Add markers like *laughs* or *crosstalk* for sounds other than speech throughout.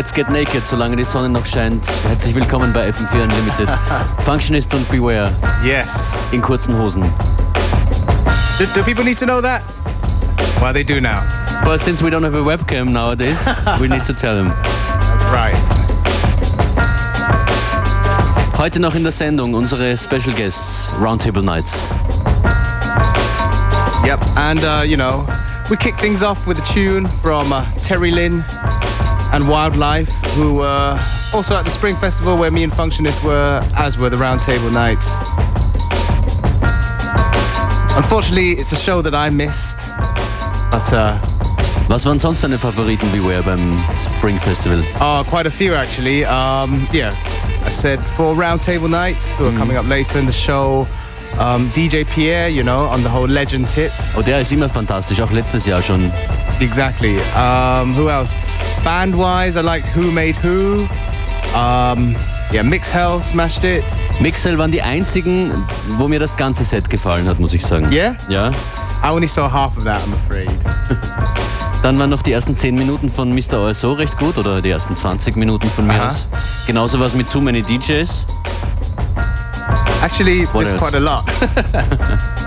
Let's get naked, solange die Sonne noch scheint. Herzlich willkommen bei FM4 Unlimited. *laughs* Functionist und Beware. Yes. In kurzen Hosen. Do, do people need to know that? Well, they do now. But since we don't have a webcam nowadays, we need to tell them. *laughs* Right. Heute noch in der Sendung unsere Special Guests, Roundtable Nights. Yep, and uh, you know, we kick things off with a tune from uh, Terry Lynn and Wildlife, who were also at the Spring Festival where me and Functionist were, as were the Round Table Knights. Unfortunately, it's a show that I missed, but uh, Was waren sonst deine Favoriten Beware beim Spring Festival? uh, quite a few actually. Um, yeah, I said for Round Table Knights, who are coming up later in the show. Um, DJ Pierre, you know, on the whole legend tip. Oh, der ist immer fantastisch, auch letztes Jahr schon. Exactly. Um, who else? Band wise, I liked Who Made Who. Um, yeah, Mix Hell smashed it. Mixel waren die einzigen, wo mir das ganze Set gefallen hat, muss ich sagen. Yeah? Ja. I only saw half of that, I'm afraid. *laughs* Dann waren noch die ersten 10 Minuten von Mr. OSO recht gut oder die ersten 20 Minuten von mir Aha. aus. Genauso was mit Too Many DJs. Actually, What it's else? quite a lot. *laughs*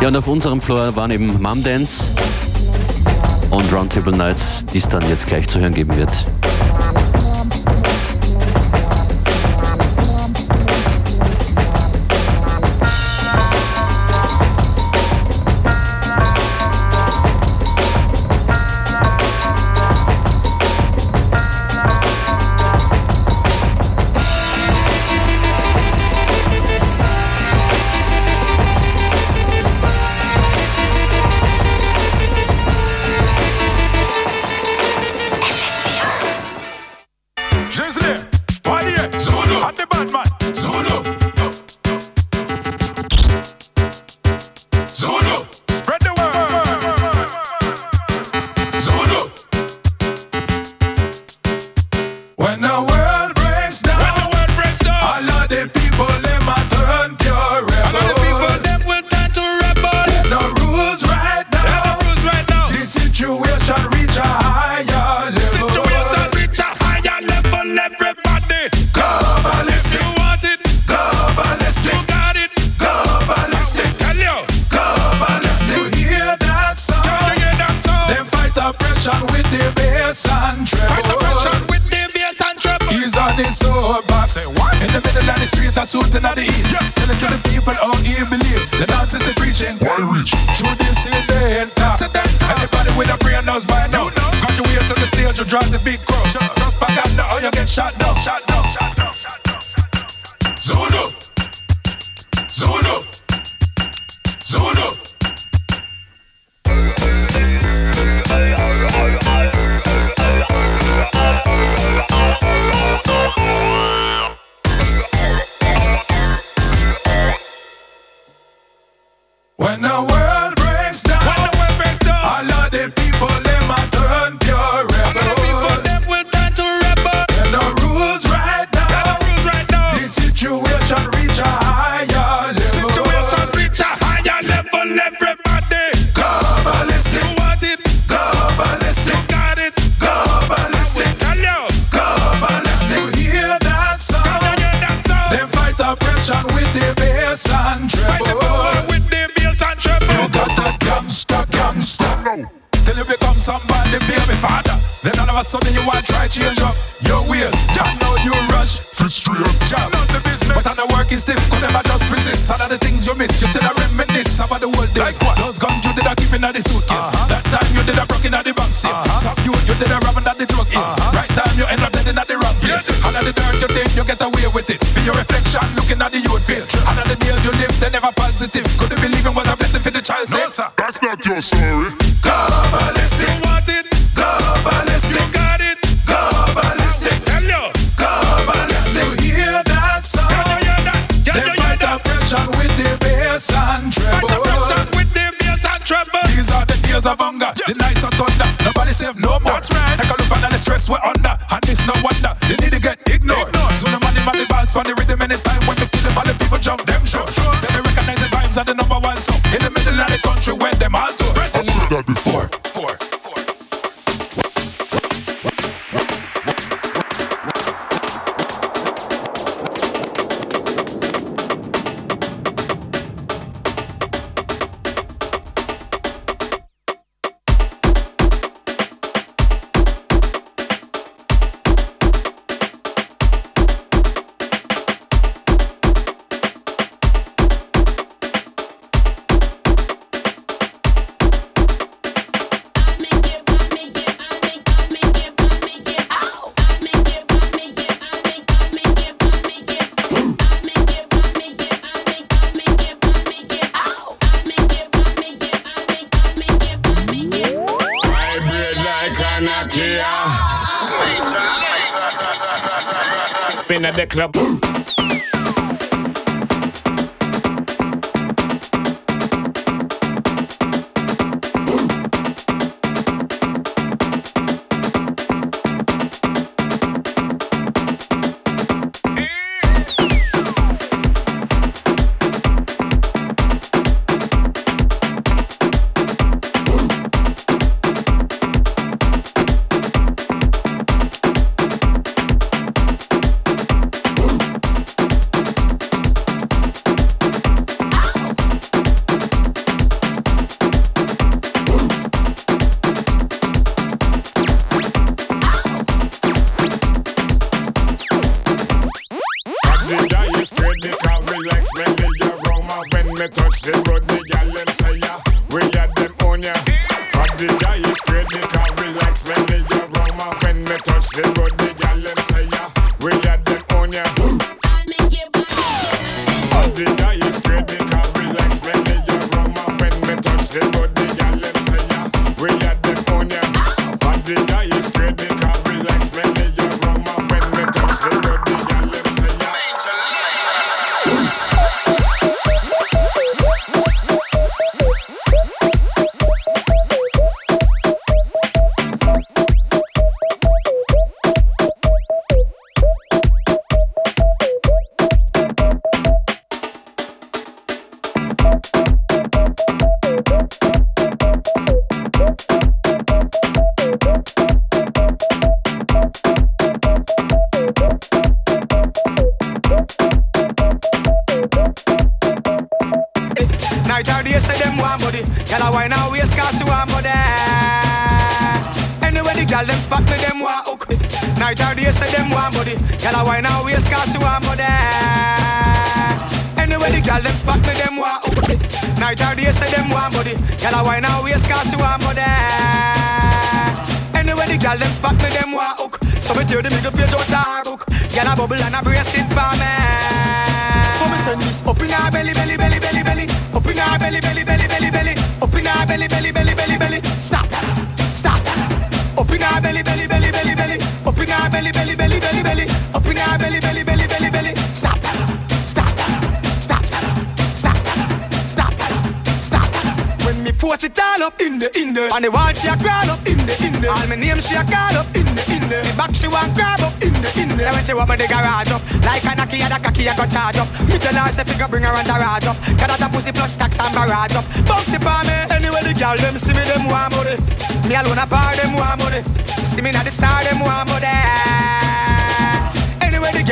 Ja, und auf unserem Floor waren eben Mum Dance und Roundtable Nights, die es dann jetzt gleich zu hören geben wird. Then all of a sudden you want to try change up your ways. I know you rush. Fit straight. Job. Not the business. But on the work is stiff. Could never just resist. All of the things you miss. You still a reminisce about the old days. Like what? Those guns you did a keep in the suitcase. Uh-huh. That time you did a broke in the bank safe. Uh-huh. Some you, you did a robbing at the drug is. Uh-huh. Right time you end up dead in at the wrong place. All of the dirt you think you get away with it. Be your reflection looking at the youth face. All of the nails you live, they never positive. Could you believe it was a blessing for the child? No, sir. That's not your story. Go ballistic. The of hunger, the nights of thunder. Nobody save no more. That's right. Take a look at the stress we're under, and it's no wonder they need to get ignored. Ignored. So the money, money, for the rhythm anytime when you kill them, all the people jump them short. Sure. Say they recognize the vibes are the number one song in the middle of the country when them all do. Spread I said that before. At the club.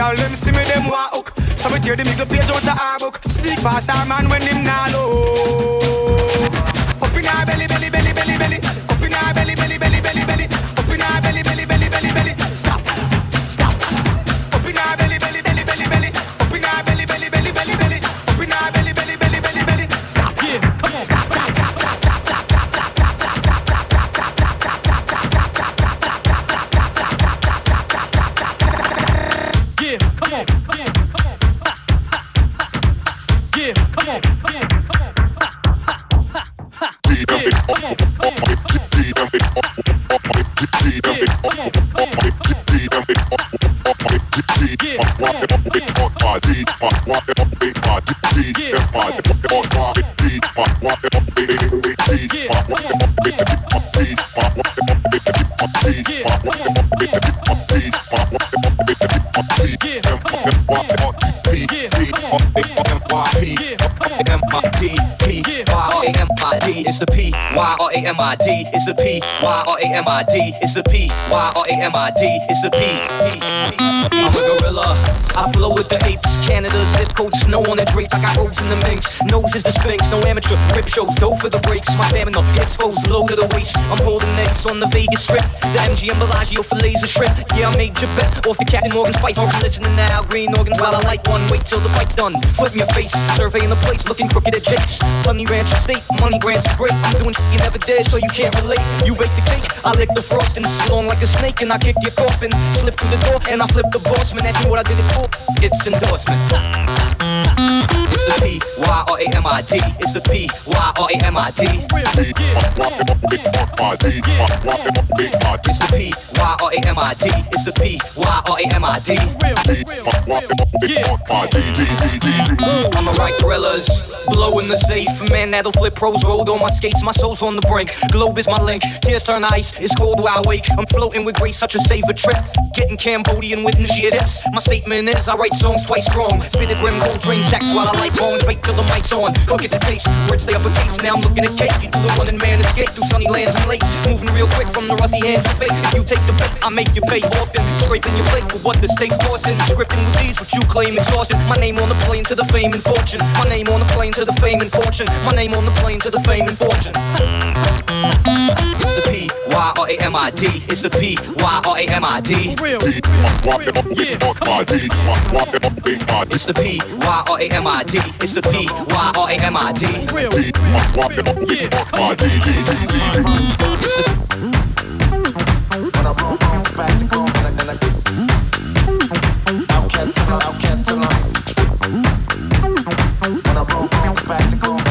Girl them see me them hook. So me tear the middle page out the her book. Sneak past her man when him nah low. Up in her belly belly belly belly belly. Up in belly belly belly belly. R A M I D. It's the P Y R A M I D. It's the P Y R A M I D. It's the P. I'm a gorilla. I flow with the apes. Canada zip code, snow on the drapes. I got roads in the minx. Nose is the sphinx. No amateur rip shows. Dough for the breaks. My stamina exposed low to the waist. I'm holding necks on the Vegas strip. The MGM Bellagio for laser shrimp. Yeah, I made your bet off the Captain Morgan Spice. I'm listening now. Green organs while I light one. Wait till the fight's done. Foot in your face. Surveying the place. Looking crooked at jakes. Honey ranch state. Money grants great. I'm doing shit you never did, so you can't relate. You bake the cake. I lick the frosting. Long like a snake, and I kick your coffin. Slip through the door, and I flip the boss man. That's what I did it for. It's endorsement. The P Y R A M I D. It's the P Y R A M I D. It's the P Y R A M I D. It's the P Y R A M I D. I'm a right gorillas, blow in the safe. Man that'll flip pros gold on my skates. My soul's on the brink. Globe is my link. Tears turn ice. It's cold where I wake. I'm floating with grace, such a safer trip. Getting Cambodian with shit dips. My statement is I write songs twice strong. Fitted rim, gold drain checks while I light bones. Wait till the mic's on. Look at the taste. Words stay up a case. Now I'm looking at cake. You do the running man escape through sunny lands and lakes. Moving real quick from the rusty hands to face. If you take the bet, I make you pay. Often scraping your plate for what the state's forcing. Scripting with these, what you claim exhaustion. My name on the plane to the fame and fortune. My name on the plane to the fame and fortune. My name on the plane to the fame and fortune. Mm. It's the P Y R A M I D. It's the P Y R A M I D. Real. It's the P Y R A M I D. It's the P Y R A M I D. Real. Outcast till I, outcast till I. When I roll on practical,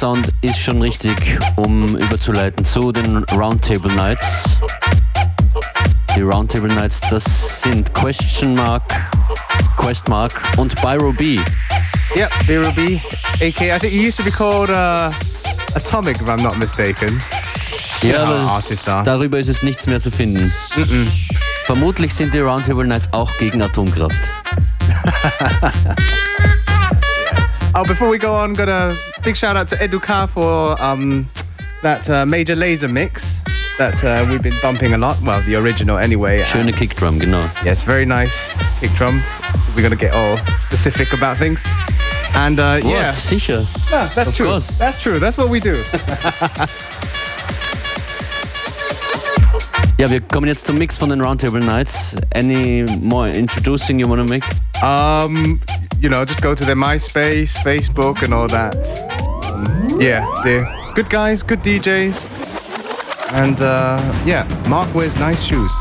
Sound ist schon richtig, um überzuleiten zu den Roundtable Nights. Die Roundtable Nights, das sind Question Mark, Quest Mark und Byro B. Yep, Vero B, aka I think you used to be called uh, Atomic, if I'm not mistaken. Ja, are. darüber ist es nichts mehr zu finden. Vermutlich sind die Roundtable Nights auch gegen Atomkraft. *laughs* Oh, before we go on, got a big shout out to Educa for um, that uh, Major Lazer mix that uh, we've been bumping a lot. Well, the original anyway. Schöne Kickdrum, genau. Yes, very nice kick drum. We're gonna get all specific about things. And uh, What? yeah, Sicher. No, that's Of true. course. That's true. That's what we do. *laughs* Ja, wir kommen jetzt zum Mix von den Round Table Knights. Any more introducing you want to make? Um, you know, just go to their MySpace, Facebook, and all that. Yeah, they're good guys, good DJs, and uh, yeah, Mark wears nice shoes.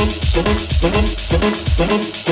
Someone, someone, someone, someone, someone.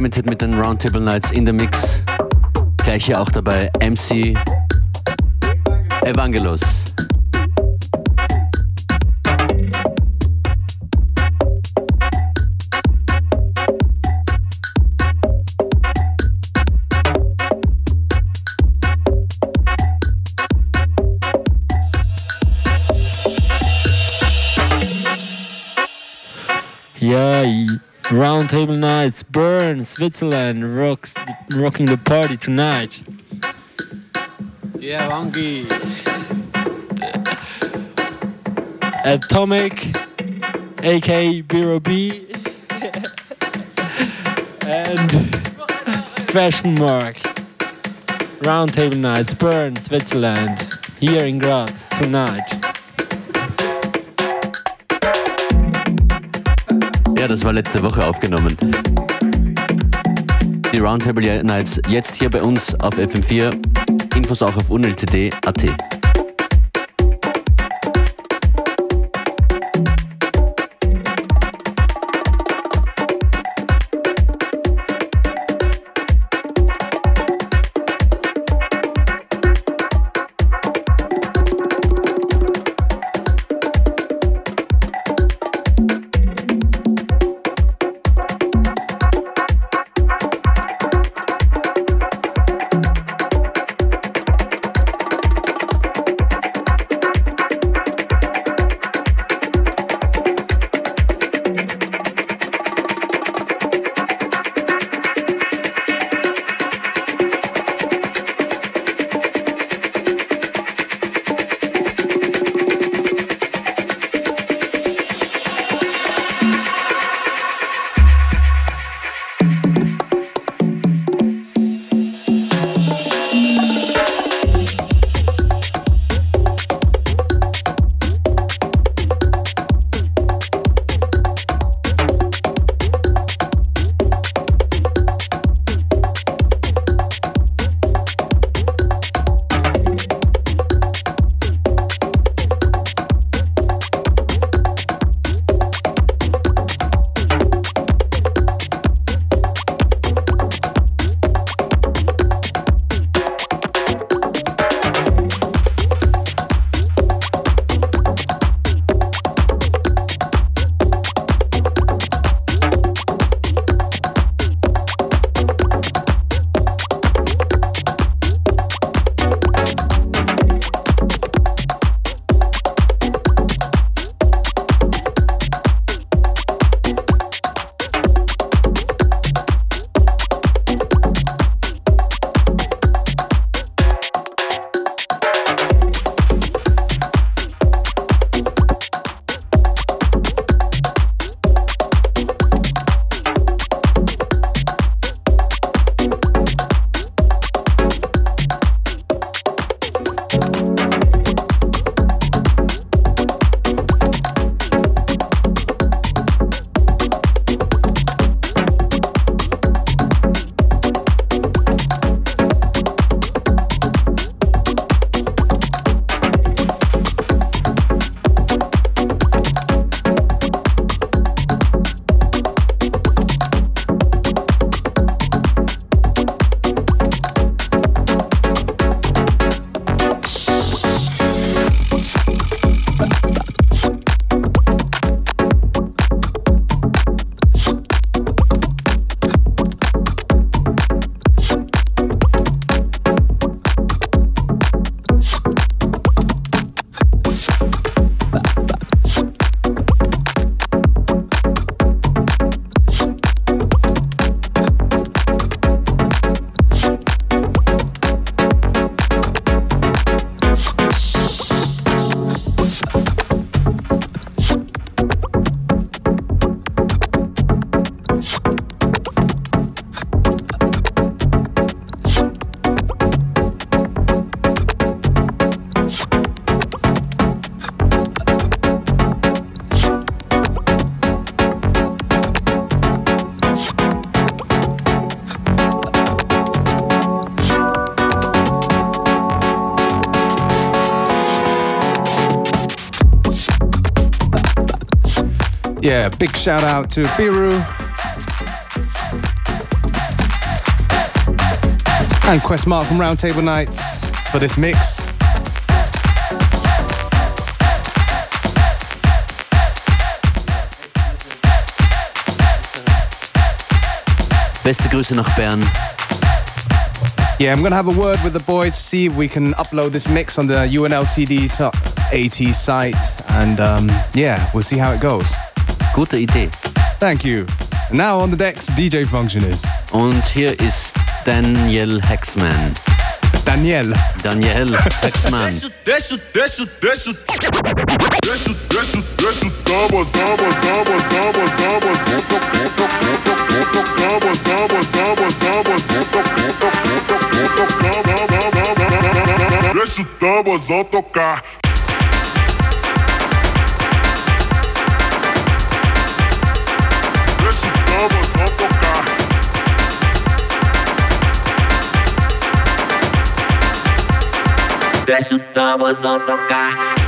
FM4 Unlimited mit den Roundtable Nights in the Mix. Gleich hier auch dabei MC Evangelos. Yeah, Round Table Knights, Bern, Switzerland, rocks, rocking the party tonight. Yeah, Wangi. Atomic, aka Biru Bee, and Question Mark. Round Table Knights, Bern, Switzerland, here in Graz tonight. Ja, das war letzte Woche aufgenommen. Die Roundtable Nights jetzt hier bei uns auf FM4. Infos auch auf unltd.at. Yeah, big shout out to Biru. And Quest Mark from Round Table Knights for this mix. Beste Grüße nach Bern. Yeah, I'm gonna have a word with the boys to see if we can upload this mix on the UNLTD Top 80 site, and um, yeah, we'll see how it goes. Gute Idee. Thank you. And now on the decks, DJ Functionist. Und hier ist Daniel Hexman. Daniel. Daniel Hexman. Deixa, deixa, deixa, deixa. Deixa o tamborzão tocar.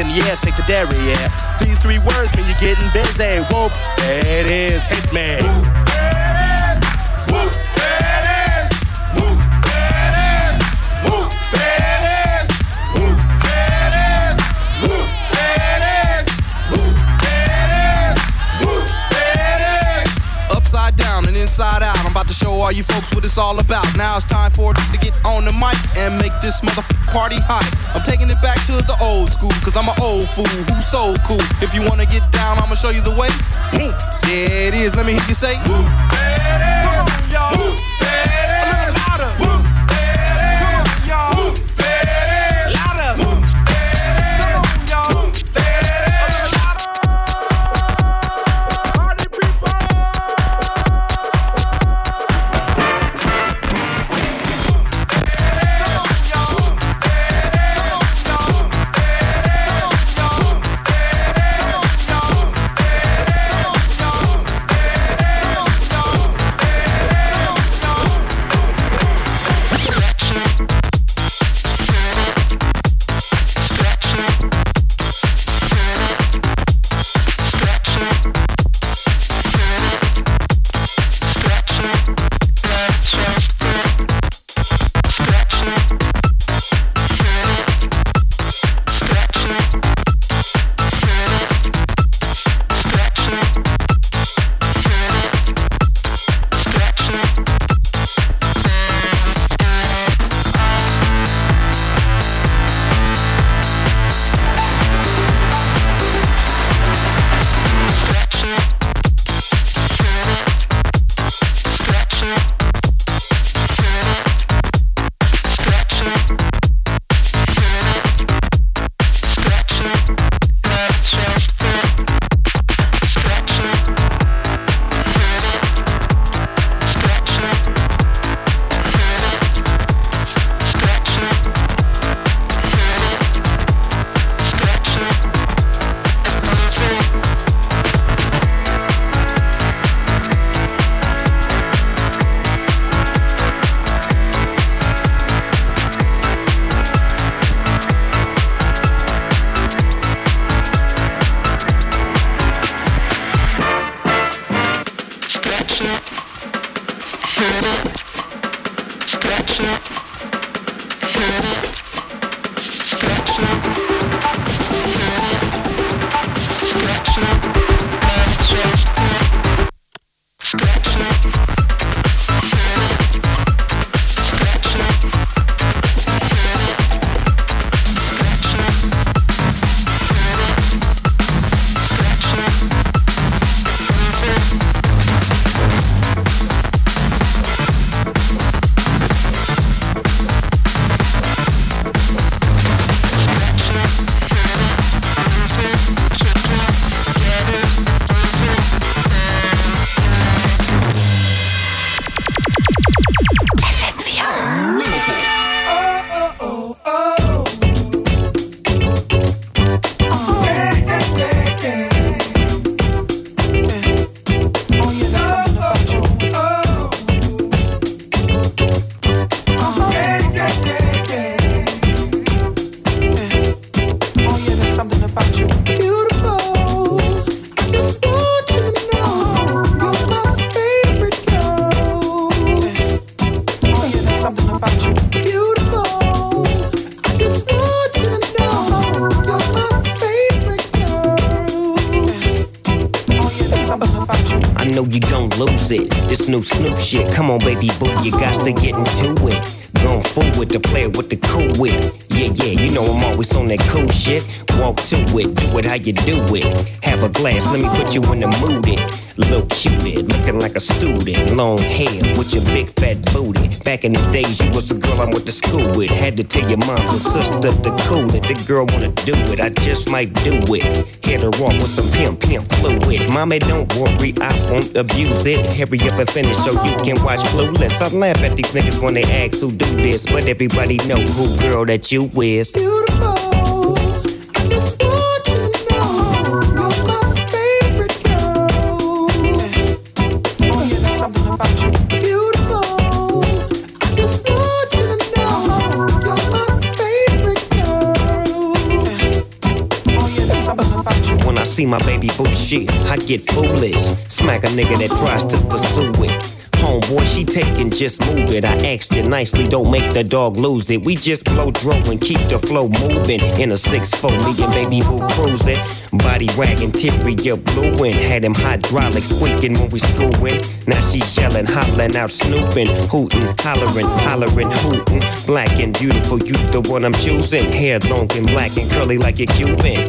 In the air, shake the dairy, yeah. These three words mean you're getting busy. Whoop, there it is, hit me. Upside down and inside out. I'm about to show all you folks what it's all about. Now it's time for it to get on the mic and make this mother party hot. I'm taking it back to the old school, cause I'm an old fool who's so cool. If you wanna get down, I'ma show you the way. Woo. There it is, let me hear you say. Woo. Come on, y'all. Woo. Shit, come on, baby boo, you got to get into it. Going forward to play with the cool wit. Yeah, yeah, you know I'm always on that cool shit. Walk to it, do it how you do it. Have a glass, let me put you in the mood. It. Little cupid, looking like a student. Long hair with your big fat booty. Back in the days, you was a girl I went to school with. Had to tell your mom and sister to cool it. The girl wanna do it, I just might do it. Hit her off with some pimp, pimp fluid. Mommy, don't worry, I won't abuse it. Hurry up and finish so you can watch Clueless. I laugh at these niggas when they ask who do this, but everybody know who girl that you is. When see my baby boo shit, I get foolish. Smack a nigga that tries to pursue it. Homeboy, she taking, just move it. I asked you nicely, don't make the dog lose it. We just blow dro and keep the flow moving. In a 6-4, me and baby boo cruising. Body wagging, tippy, you blueing. Had him hydraulic squeaking when we screwing. Now she yelling, hollering out, snooping, hooting, hollering, hollering, hooting. Black and beautiful, you the one I'm choosing. Hair long and black and curly like a Cuban.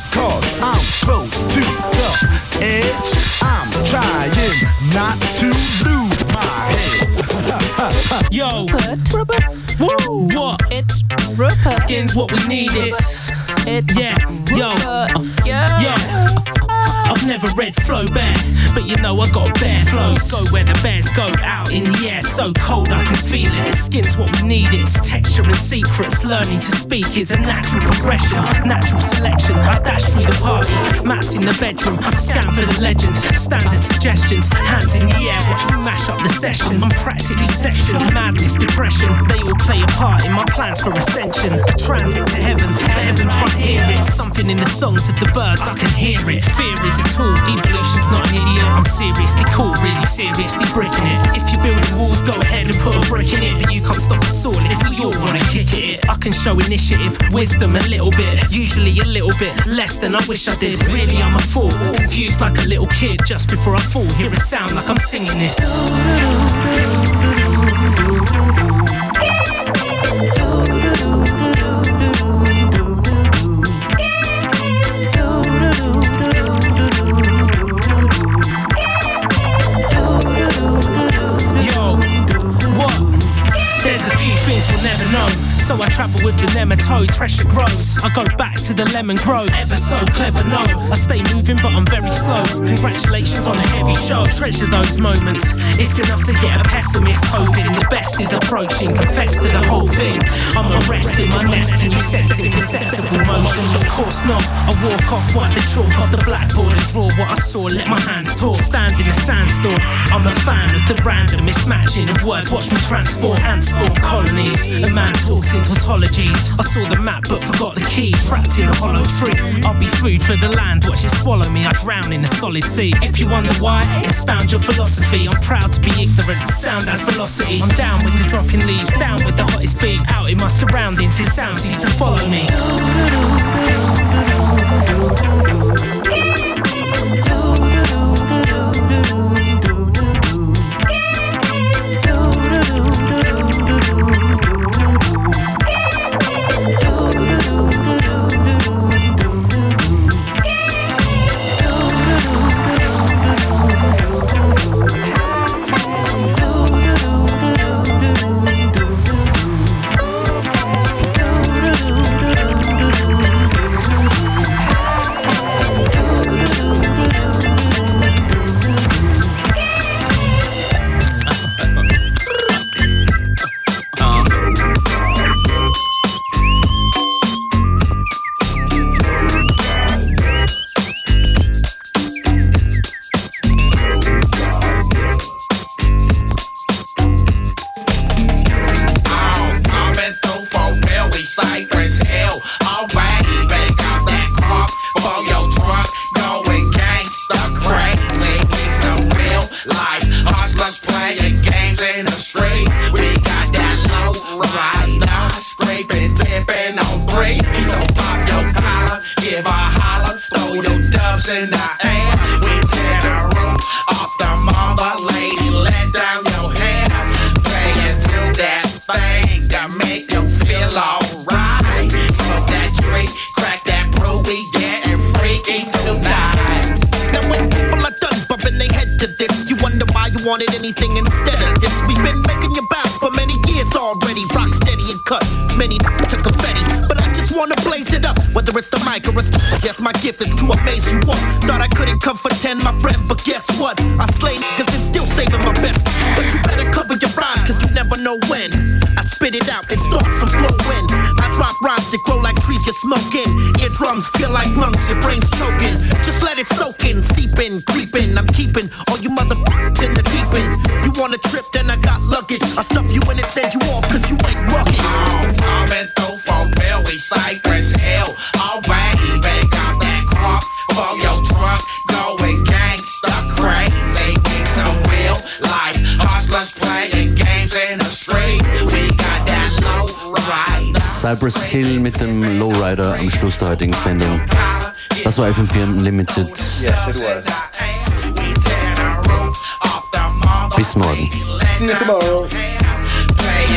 I'm close to the edge. I'm trying not to lose my head. *laughs* Yo, Woo, what? It's Rupert. Skins what we need. It's yeah, yo, uh, yeah. I've never read flow bad, but you know I got bare flows. Go where the bears go, out in the air, so cold I can feel it. Skin's what we need, it's texture and secrets. Learning to speak is a natural progression, natural selection. I dash through the party, maps in the bedroom. I scan for the legend, standard suggestions. Hands in the air, watch me mash up the session. I'm practically sectioned, madness, depression. They all play a part in my plans for ascension. A transit to heaven, the heavens right here. It's something in the songs of the birds, I can hear it. Fear is a tool, evolution's not an idiot. I'm seriously cool, really seriously breaking it. If you're building walls, go ahead and put a brick in it. But you can't stop us all if we all wanna kick it. I can show initiative, wisdom a little bit, usually a little bit less than I wish I did. Really, I'm a fool, confused like a little kid. Just before I fall, hear a sound like I'm singing this. Yo, never know. So I travel with the nematode, treasure grows. I go back to the lemon grove. Ever so clever, no. I stay moving, but I'm very slow. Congratulations on a heavy show. Treasure those moments. It's enough to get a pessimist hoping the best is approaching, confess to the whole thing. I'm arresting my nest and you sensing susceptible motion. Of course not. I walk off, wipe the chalk off the blackboard and draw what I saw. Let my hands talk. Stand in a sandstorm. I'm a fan of the random mismatching of words. Watch me transform. Ants form colonies. A man talks in tautologies. I saw the map but forgot the key. Trapped in a hollow tree. I'll be food for the land. Watch it swallow me. I drown in the solid sea. If you wonder why, expound your philosophy. I'm proud to be ignorant. Sound as velocity. I'm down with the dropping leaves. Down with the hottest beat. Out in my surroundings. This sound seems to follow me. Know when. I spit it out and start some flow in. I drop rhymes that grow like trees you're smoking. Eardrums feel like lungs, your brain's choking. Just let it soak in, seep in, creep in. I'm keeping all you motherfuckers in the deep end. You want a trip, then I got luggage. I'll stuff you in and send you off, cause you Cypress Hill mit dem Lowrider am Schluss der heutigen Sendung. Das war FM4 Unlimited. Yes, it was. Bis morgen. See you tomorrow. Play